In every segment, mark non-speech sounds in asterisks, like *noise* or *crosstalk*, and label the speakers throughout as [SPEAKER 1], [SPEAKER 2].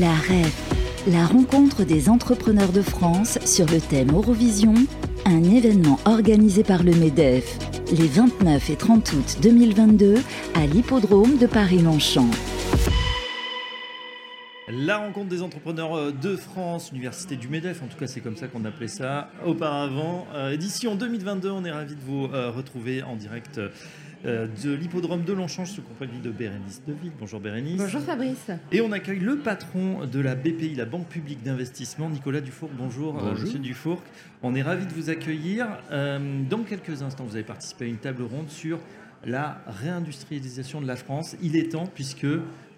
[SPEAKER 1] La REF, la rencontre des entrepreneurs de France sur le thème Eurovision, un événement organisé par le MEDEF les 29 et 30 août 2022 à l'hippodrome de Paris-Longchamp.
[SPEAKER 2] La rencontre des entrepreneurs euh, de France, Université du MEDEF, en tout cas c'est comme ça qu'on appelait ça auparavant. Euh, édition 2022, on est ravis de vous euh, retrouver en direct de l'hippodrome de Longchamp sous compagnie de Bérénice Deville. Bonjour Bérénice.
[SPEAKER 3] Bonjour Fabrice.
[SPEAKER 2] Et on accueille le patron de la BPI, la Banque publique d'investissement, Nicolas Dufourc. Bonjour,
[SPEAKER 4] Bonjour.
[SPEAKER 2] Monsieur Dufourc. On est ravis de vous accueillir. dans quelques instants, vous avez participé à une table ronde sur la réindustrialisation de la France. Il est temps puisque,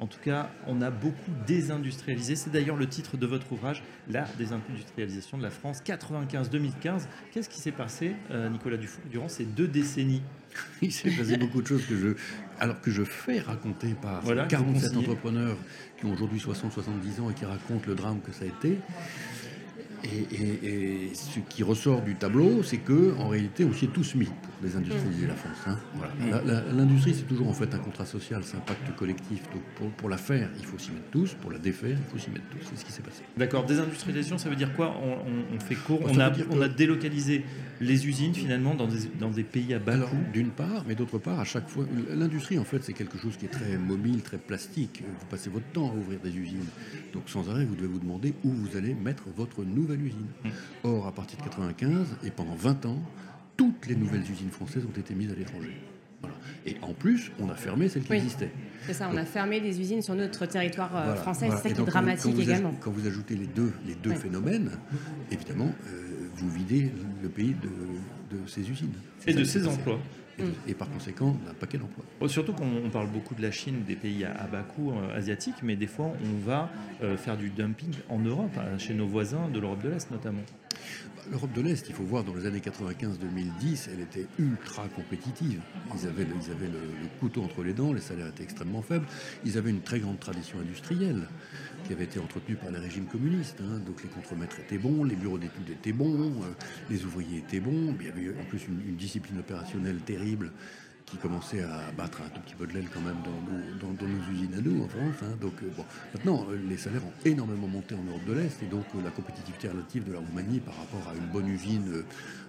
[SPEAKER 2] en tout cas, on a beaucoup désindustrialisé. C'est d'ailleurs le titre de votre ouvrage, La désindustrialisation de la France 95-2015. Qu'est-ce qui s'est passé, euh, Nicolas Dufour, durant ces deux décennies? *laughs*
[SPEAKER 4] Il s'est passé beaucoup de choses que je, alors que je fais raconter par 47 entrepreneurs qui ont aujourd'hui 60-70 ans et qui racontent le drame que ça a été. Et, ce qui ressort du tableau, c'est que en réalité, on s'y est tous mis pour désindustrialiser la France. Hein. Mm. L'industrie, c'est toujours en fait un contrat social, c'est un pacte collectif. Donc pour, la faire, il faut s'y mettre tous. Pour la défaire, il faut s'y mettre tous. C'est ce qui s'est passé.
[SPEAKER 2] D'accord. Désindustrialisation, ça veut dire quoi? On, fait court. on, a, on a, délocalisé les usines finalement dans des, dans des pays à bas coût.
[SPEAKER 4] D'une part, mais d'autre part, à chaque fois, l'industrie en fait, c'est quelque chose qui est très mobile, très plastique. Vous passez votre temps à ouvrir des usines. Donc sans arrêt, vous devez vous demander où vous allez mettre votre nouvelle usine. Mmh. Or, à partir de 95 et pendant 20 ans, toutes les nouvelles usines françaises ont été mises à l'étranger. Et en plus, on a fermé celles qui existaient.
[SPEAKER 3] C'est ça, on a fermé des usines sur notre territoire euh, français, c'est ça qui est dramatique également.
[SPEAKER 4] quand vous ajoutez les deux, les deux phénomènes, évidemment, euh, vous videz le pays de, de ses usines.
[SPEAKER 2] Et de ses emplois
[SPEAKER 4] et, par conséquent un paquet d'emplois.
[SPEAKER 2] Oh, surtout qu'on parle beaucoup de la Chine, des pays à, bas coût euh, asiatiques, mais des fois on va euh, faire du dumping en Europe, hein, chez nos voisins de l'Europe de l'Est notamment.
[SPEAKER 4] L'Europe de l'Est, il faut voir, dans les années 95-2010, elle était ultra compétitive. Ils avaient, le, couteau entre les dents, les salaires étaient extrêmement faibles. Ils avaient une très grande tradition industrielle qui avait été entretenue par les régimes communistes. Hein. Donc les contremaîtres étaient bons, les bureaux d'études étaient bons, euh, les ouvriers étaient bons. Il y avait en plus une discipline opérationnelle terrible qui commençait à battre un tout petit peu de l'aile quand même dans nos, usines à nous en France. Hein. Donc euh, bon, maintenant, euh, les salaires ont énormément monté en Europe de l'Est et donc euh, la compétitivité relative de la Roumanie par rapport à une bonne usine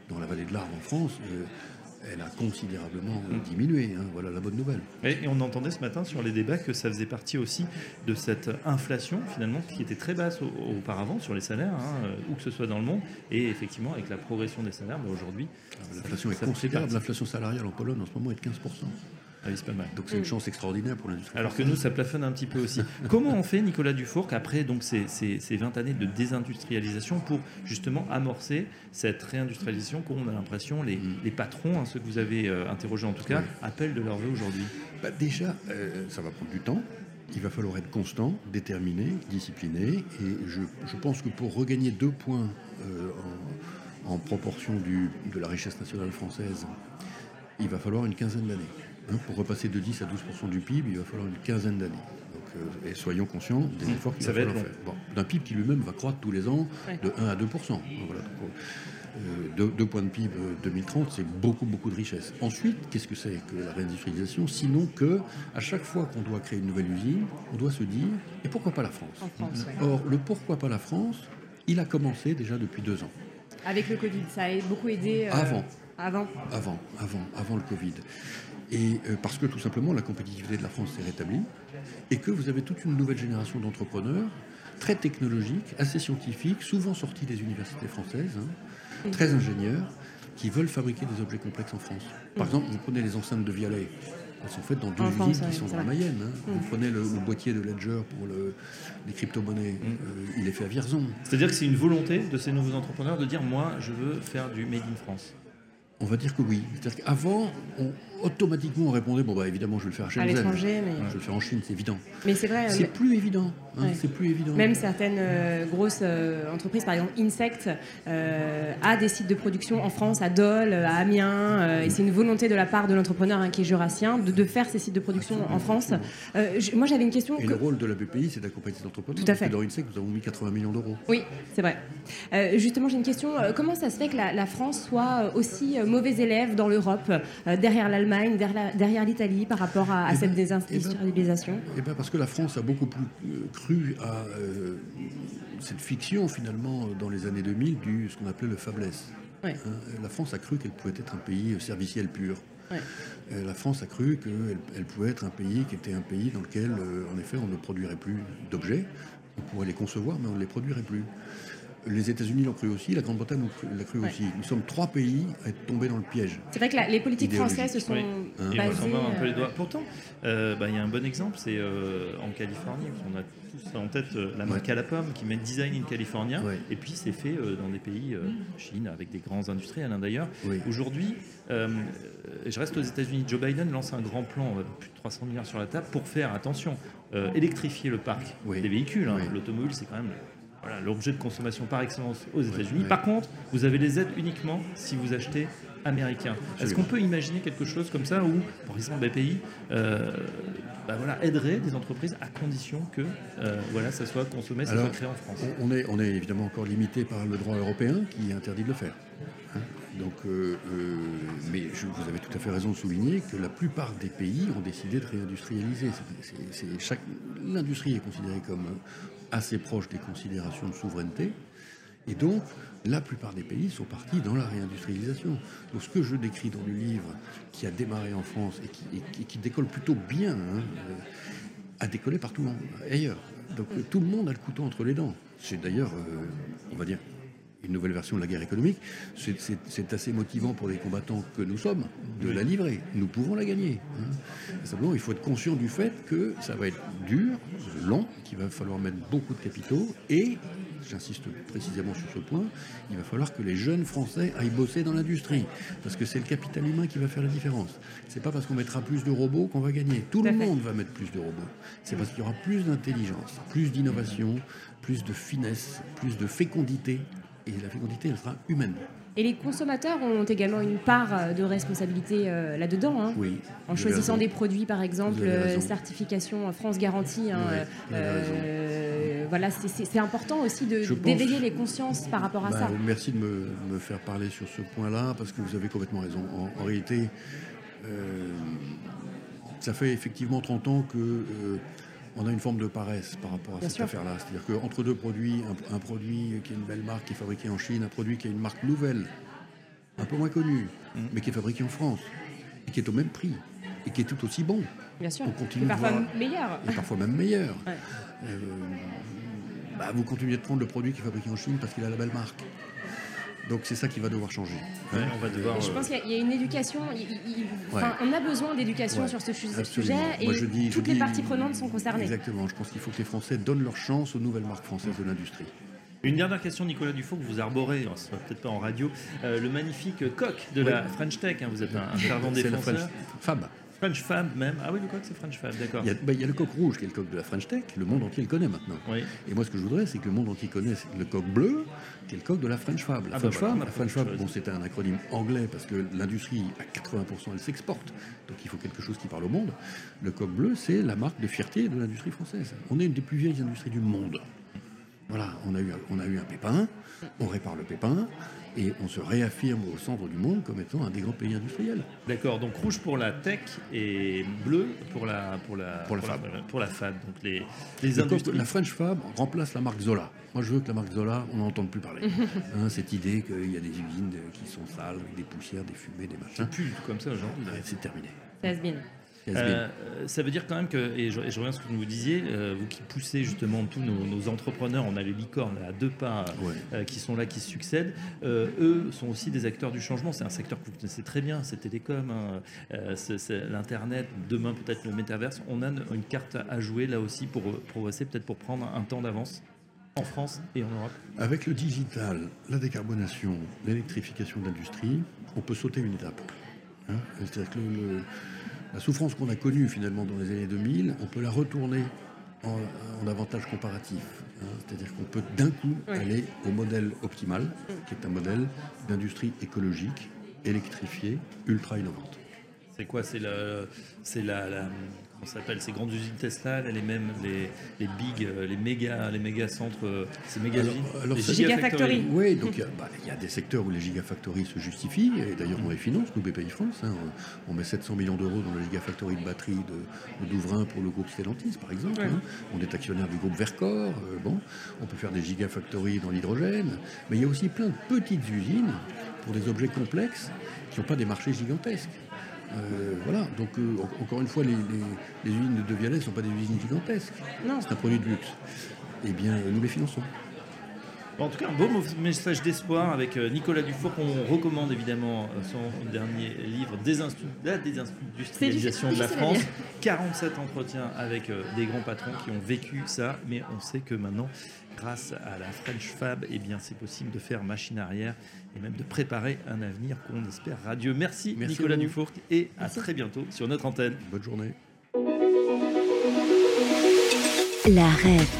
[SPEAKER 4] dans la vallée de l'Arve en France, elle a considérablement diminué. Hein. voilà la bonne nouvelle.
[SPEAKER 2] Et, on entendait ce matin sur les débats que ça faisait partie aussi de cette inflation finalement qui était très basse auparavant sur les salaires, hein, où que ce soit dans le monde. Et effectivement, avec la progression des salaires, mais aujourd'hui,
[SPEAKER 4] ah, l'inflation est considérable. L'inflation salariale en Pologne en ce moment est de 15%.
[SPEAKER 2] Ah c'est pas mal.
[SPEAKER 4] Donc c'est une chance extraordinaire pour l'industrie.
[SPEAKER 2] Alors que nous, ça plafonne un petit peu aussi. *laughs* Comment on fait, Nicolas Dufourc, après donc, ces, ces, ces, 20 années de désindustrialisation pour justement amorcer cette réindustrialisation qu'on a l'impression, les, mm. les, patrons, hein, ceux que vous avez euh, interrogés en tout cas, appellent de leur vœu aujourd'hui?
[SPEAKER 4] Bah Déjà, euh, ça va prendre du temps. Il va falloir être constant, déterminé, discipliné. Et je, je pense que pour regagner deux points euh, en, en, proportion du, de la richesse nationale française, il va falloir une quinzaine d'années. Hein, pour repasser de 10 à 12% du PIB, il va falloir une quinzaine d'années. Euh, et soyons conscients des efforts qu'il va falloir faire. D'un PIB qui lui-même va croître tous les ans de 1 à 2 voilà, euh, deux, points de PIB 2030, euh, c'est beaucoup, beaucoup de richesse. Ensuite, qu'est-ce que c'est que la réindustrialisation? Sinon que, à chaque fois qu'on doit créer une nouvelle usine, on doit se dire et pourquoi pas la France, Or, le pourquoi pas la France, il a commencé déjà depuis deux ans.
[SPEAKER 3] Avec le Covid, ça a beaucoup aidé.
[SPEAKER 4] Avant.
[SPEAKER 3] Avant.
[SPEAKER 4] Avant, avant, avant le Covid. Et euh, parce que tout simplement la compétitivité de la France s'est rétablie et que vous avez toute une nouvelle génération d'entrepreneurs très technologiques, assez scientifiques, souvent sortis des universités françaises, hein, très ingénieurs, qui veulent fabriquer des objets complexes en France. Par exemple, vous prenez les enceintes de Vialet, elles sont faites dans deux usines qui sont dans la Mayenne. Hein. Vous prenez le, boîtier de Ledger pour les crypto-monnaies, mm. euh, il est fait à Vierzon.
[SPEAKER 2] C'est-à-dire que c'est une volonté de ces nouveaux entrepreneurs de dire moi, je veux faire du Made in France
[SPEAKER 4] on va dire que oui. C'est-à-dire qu'avant, on, automatiquement, on répondait bon, bah évidemment, je vais le faire à
[SPEAKER 3] l'étranger, mais...
[SPEAKER 4] Je vais le faire en Chine, c'est évident.
[SPEAKER 3] Mais c'est vrai.
[SPEAKER 4] C'est plus évident. Hein, c'est plus évident.
[SPEAKER 3] Même certaines euh, grosses euh, entreprises, par exemple Insect, euh, a des sites de production en France, à Dole, à Amiens, et c'est une volonté de la part de l'entrepreneur hein, qui est jurassien de, faire ces sites de production en France. moi, j'avais une question.
[SPEAKER 4] Et le rôle de la BPI, c'est d'accompagner ces entrepreneurs.
[SPEAKER 3] Tout à fait.
[SPEAKER 4] Dans Insect, nous avons mis 80 millions d'euros.
[SPEAKER 3] Oui, c'est vrai. justement, j'ai une question. comment ça se fait que la, la France soit aussi mauvais élève dans l'Europe, derrière l'Allemagne l'Allemagne, derrière l'Italie par rapport à,
[SPEAKER 4] Eh
[SPEAKER 3] cette
[SPEAKER 4] ben,
[SPEAKER 3] désindustrialisation
[SPEAKER 4] Eh bien, parce que la France a beaucoup plus euh, cru à euh, cette fiction, finalement, dans les années 2000, du ce qu'on appelait le faiblesse.
[SPEAKER 3] Ouais.
[SPEAKER 4] Hein, la France a cru qu'elle pouvait être un pays euh, serviciel pur.
[SPEAKER 3] Ouais.
[SPEAKER 4] Euh, La France a cru qu'elle elle pouvait être un pays qui était un pays dans lequel, euh, en effet, on ne produirait plus d'objets. On pourrait les concevoir, mais on ne les produirait plus. Les États-Unis l'ont cru aussi, la Grande-Bretagne l'a cru
[SPEAKER 3] Ouais.
[SPEAKER 4] aussi. Nous sommes trois pays à être tombés dans le piège.
[SPEAKER 3] C'est vrai que la- les politiques françaises se sont
[SPEAKER 2] Oui.
[SPEAKER 4] Hein.
[SPEAKER 2] Et
[SPEAKER 3] basées.
[SPEAKER 2] on un peu
[SPEAKER 3] euh,
[SPEAKER 2] les doigts. Pourtant, euh, bah, il y a un bon exemple, c'est euh, en Californie. On a tous en tête euh, la marque
[SPEAKER 4] Ouais.
[SPEAKER 2] à la pomme qui met Design in California.
[SPEAKER 4] Ouais.
[SPEAKER 2] Et puis c'est fait euh, dans des pays, euh, Chine, avec des grands industriels hein, d'ailleurs.
[SPEAKER 4] Oui.
[SPEAKER 2] Aujourd'hui, euh, je reste aux États-Unis. Joe Biden lance un grand plan, euh, plus de 300 milliards sur la table, pour faire, attention, euh, électrifier le parc
[SPEAKER 4] Oui.
[SPEAKER 2] des véhicules. hein.
[SPEAKER 4] Oui.
[SPEAKER 2] L'automobile, c'est quand même voilà, l'objet de consommation par excellence aux États-Unis. Par contre, vous avez les aides uniquement si vous achetez américain. Est-ce qu'on peut imaginer quelque chose comme ça où, par exemple, BPI euh, bah voilà, aiderait des entreprises à condition que euh, voilà, ça soit consommé, ça
[SPEAKER 4] Alors,
[SPEAKER 2] soit créé en France?
[SPEAKER 4] on est, on est évidemment encore limité par le droit européen qui interdit de le faire. Donc, euh, euh, mais vous avez tout à fait raison de souligner que la plupart des pays ont décidé de réindustrialiser. L'industrie est considérée comme assez proche des considérations de souveraineté. Et donc, la plupart des pays sont partis dans la réindustrialisation. Donc, ce que je décris dans le livre, qui a démarré en France et qui, décolle plutôt bien, hein, euh, a décollé partout ailleurs. Donc, euh, tout le monde a le couteau entre les dents. C'est d'ailleurs, euh, on va dire, une nouvelle version de la guerre économique. C'est- assez motivant pour les combattants que nous sommes de la livrer. Nous pouvons la gagner. hein. Simplement, il faut être conscient du fait que ça va être dur, long, qu'il va falloir mettre beaucoup de capitaux et j'insiste précisément sur ce point, il va falloir que les jeunes Français aillent bosser dans l'industrie. Parce que c'est le capital humain qui va faire la différence. C'est pas parce qu'on mettra plus de robots qu'on va gagner. Tout le monde va mettre plus de robots. C'est parce qu'il y aura plus d'intelligence, plus d'innovation, plus de finesse, plus de fécondité. Et la fécondité, elle sera humaine.
[SPEAKER 3] Et les consommateurs ont également une part euh, de responsabilité euh, là-dedans. hein.
[SPEAKER 4] Oui.
[SPEAKER 3] En choisissant des produits, par exemple, euh, certification France Garantie. hein, euh, voilà, c'est- important aussi d'éveiller les consciences par rapport à
[SPEAKER 4] Bah,
[SPEAKER 3] ça.
[SPEAKER 4] Merci de me, faire parler sur ce point-là, parce que vous avez complètement raison. En, en réalité, ça fait effectivement 30 ans que on a une forme de paresse par rapport à
[SPEAKER 3] Bien
[SPEAKER 4] cette affaire-là. C'est-à-dire qu'entre deux produits, un, un produit qui est une belle marque qui est fabriqué en Chine, un produit qui a une marque nouvelle, un peu moins connue,
[SPEAKER 3] Mm.
[SPEAKER 4] mais qui est fabriqué en France, et qui est au même prix, et qui est tout aussi bon,
[SPEAKER 3] Bien sûr.
[SPEAKER 4] on continue
[SPEAKER 3] Et
[SPEAKER 4] de
[SPEAKER 3] parfois
[SPEAKER 4] voir-
[SPEAKER 3] meilleur.
[SPEAKER 4] et parfois même meilleur.
[SPEAKER 3] Ouais.
[SPEAKER 4] Euh, bah, vous continuez de prendre le produit qui est fabriqué en Chine parce qu'il a la belle marque. Donc c'est ça qui va devoir changer.
[SPEAKER 2] Ouais, on va devoir.
[SPEAKER 3] Je
[SPEAKER 2] euh,
[SPEAKER 3] pense qu'il y a- il y a une éducation. il- il- On a besoin d'éducation
[SPEAKER 4] Ouais,
[SPEAKER 3] sur ce
[SPEAKER 4] absolument.
[SPEAKER 3] sujet et
[SPEAKER 4] Moi, je dis-
[SPEAKER 3] toutes
[SPEAKER 4] je
[SPEAKER 3] les
[SPEAKER 4] dis-
[SPEAKER 3] parties prenantes sont concernées.
[SPEAKER 4] Exactement. Je pense qu'il faut que les Français donnent leur chance aux nouvelles marques françaises de l'industrie.
[SPEAKER 2] Une dernière question, Nicolas Dufault, que vous arborez, ce sera peut-être pas en radio, euh, le magnifique coq de la French Tech. hein, vous êtes un, un fervent défenseur.
[SPEAKER 4] French Fab.
[SPEAKER 2] French Fab même. Ah oui, le coq, c'est French Fab, d'accord.
[SPEAKER 4] Il y, a, bah, il y a le coq rouge qui est le coq de la French Tech. Le monde entier le connaît maintenant.
[SPEAKER 2] Oui.
[SPEAKER 4] Et moi, ce que je voudrais, c'est que le monde entier connaisse le coq bleu, qui est le coq de la French Fab. La
[SPEAKER 2] Ah bah
[SPEAKER 4] French
[SPEAKER 2] voilà,
[SPEAKER 4] Fab, la French bon, c'est un acronyme anglais parce que l'industrie, à 80%, elle s'exporte. Donc il faut quelque chose qui parle au monde. Le coq bleu, c'est la marque de fierté de l'industrie française. On est une des plus vieilles industries du monde. Voilà, on a eu, on a eu un pépin, on répare le pépin, et on se réaffirme au centre du monde comme étant un des grands pays industriels.
[SPEAKER 2] D'accord, donc rouge pour la tech et bleu pour la pour la
[SPEAKER 4] Pour la fab.
[SPEAKER 2] pour la fab. Donc les les industries.
[SPEAKER 4] la French Fab remplace la marque Zola. Moi, je veux que la marque Zola, on n'en entende plus parler. *laughs* Hein, cette idée qu'il y a des usines de- qui sont sales, avec des poussières, des fumées, des machins,
[SPEAKER 2] Plus comme ça aujourd'hui.
[SPEAKER 4] C'est terminé.
[SPEAKER 3] Ça
[SPEAKER 4] been.
[SPEAKER 2] Euh, ça veut dire quand même que, et je, et je reviens à ce que vous nous disiez, euh, vous qui poussez justement tous nos, nos entrepreneurs, on a les licornes à deux pas
[SPEAKER 4] Ouais.
[SPEAKER 2] euh, qui sont là, qui se succèdent, euh, eux sont aussi des acteurs du changement. C'est un secteur que vous connaissez très bien, c'est télécom, hein, euh, c'est- l'Internet, demain peut-être le métaverse. On a une, carte à jouer là aussi pour progresser, peut-être pour prendre un temps d'avance en France et en Europe.
[SPEAKER 4] Avec le digital, la décarbonation, l'électrification de l'industrie, on peut sauter une étape. Hein C'est-à-dire que le- la souffrance qu'on a connue finalement dans les années 2000, on peut la retourner en, en avantage comparatif. hein. C'est-à-dire qu'on peut d'un coup
[SPEAKER 3] Oui.
[SPEAKER 4] aller au modèle optimal, qui est un modèle d'industrie écologique, électrifiée, ultra innovante.
[SPEAKER 2] C'est quoi C'est la, la- s'appelle ces grandes usines Tesla, les mêmes les, les big, euh, les méga, les méga centres, euh, ces méga
[SPEAKER 4] Alors-
[SPEAKER 2] les
[SPEAKER 3] Gigafactory.
[SPEAKER 4] Oui, donc il y a- bah, il y, a des secteurs où les gigafactories se justifient, et d'ailleurs on les finance, nous BPI France. hein. on met 700 millions d'euros dans la gigafactory de batterie de, Douvrin pour le groupe Stellantis, par exemple. hein. On est actionnaire du groupe Vercor. euh, bon, on peut faire des gigafactories dans l'hydrogène, mais il y a aussi plein de petites usines pour des objets complexes qui n'ont pas des marchés gigantesques. Euh, voilà, donc euh, en- encore une fois, les, les- les usines de Vialet ne sont pas des usines gigantesques.
[SPEAKER 3] Non.
[SPEAKER 4] C'est un produit de luxe. Eh bien, nous les finançons.
[SPEAKER 2] En tout cas, un beau message d'espoir avec euh, Nicolas Dufour qu'on recommande évidemment euh, son dernier livre, La désindustrialisation de la France.
[SPEAKER 3] lire. *laughs*
[SPEAKER 2] 47 entretiens avec euh, des grands patrons qui ont vécu ça, mais on sait que maintenant, grâce à la French Fab, eh bien, c'est possible de faire machine arrière et même de préparer un avenir qu'on espère radieux. Merci,
[SPEAKER 4] Merci
[SPEAKER 2] Nicolas. Dufour et à très bientôt sur notre antenne.
[SPEAKER 4] Bonne journée.
[SPEAKER 1] La REF,